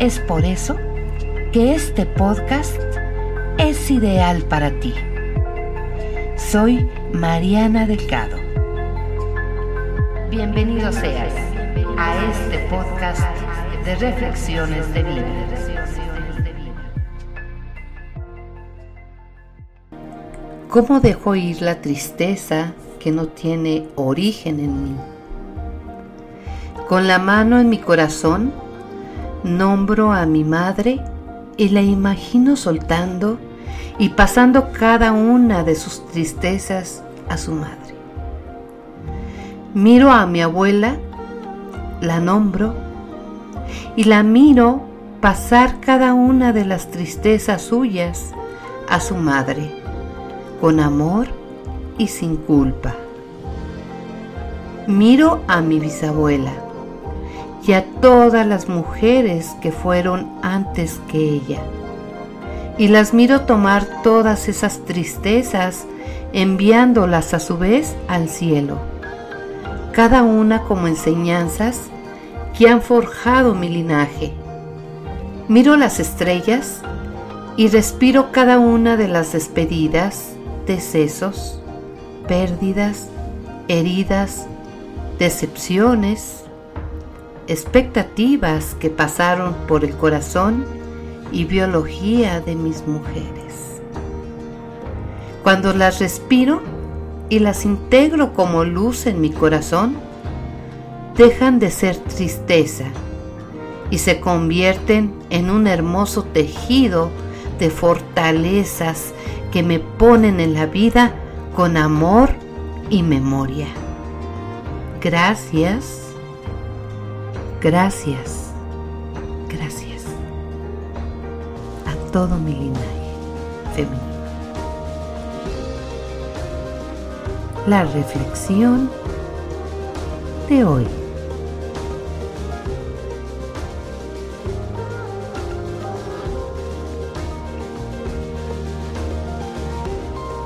Es por eso que este podcast es ideal para ti. Soy Mariana Delgado. Bienvenido seas a este podcast de reflexiones de vida. ¿Cómo dejo ir la tristeza que no tiene origen en mí? Con la mano en mi corazón, nombro a mi madre y la imagino soltando y pasando cada una de sus tristezas a su madre. Miro a mi abuela, la nombro y la miro pasar cada una de las tristezas suyas a su madre, con amor y sin culpa. Miro a mi bisabuela y a todas las mujeres que fueron antes que ella. Y las miro tomar todas esas tristezas, enviándolas a su vez al cielo, cada una como enseñanzas que han forjado mi linaje. Miro las estrellas y respiro cada una de las despedidas, decesos, pérdidas, heridas, decepciones, expectativas que pasaron por el corazón y biología de mis mujeres. Cuando las respiro y las integro como luz en mi corazón, dejan de ser tristeza y se convierten en un hermoso tejido de fortalezas que me ponen en la vida con amor y memoria. Gracias Gracias, gracias a todo mi linaje femenino. La reflexión de hoy.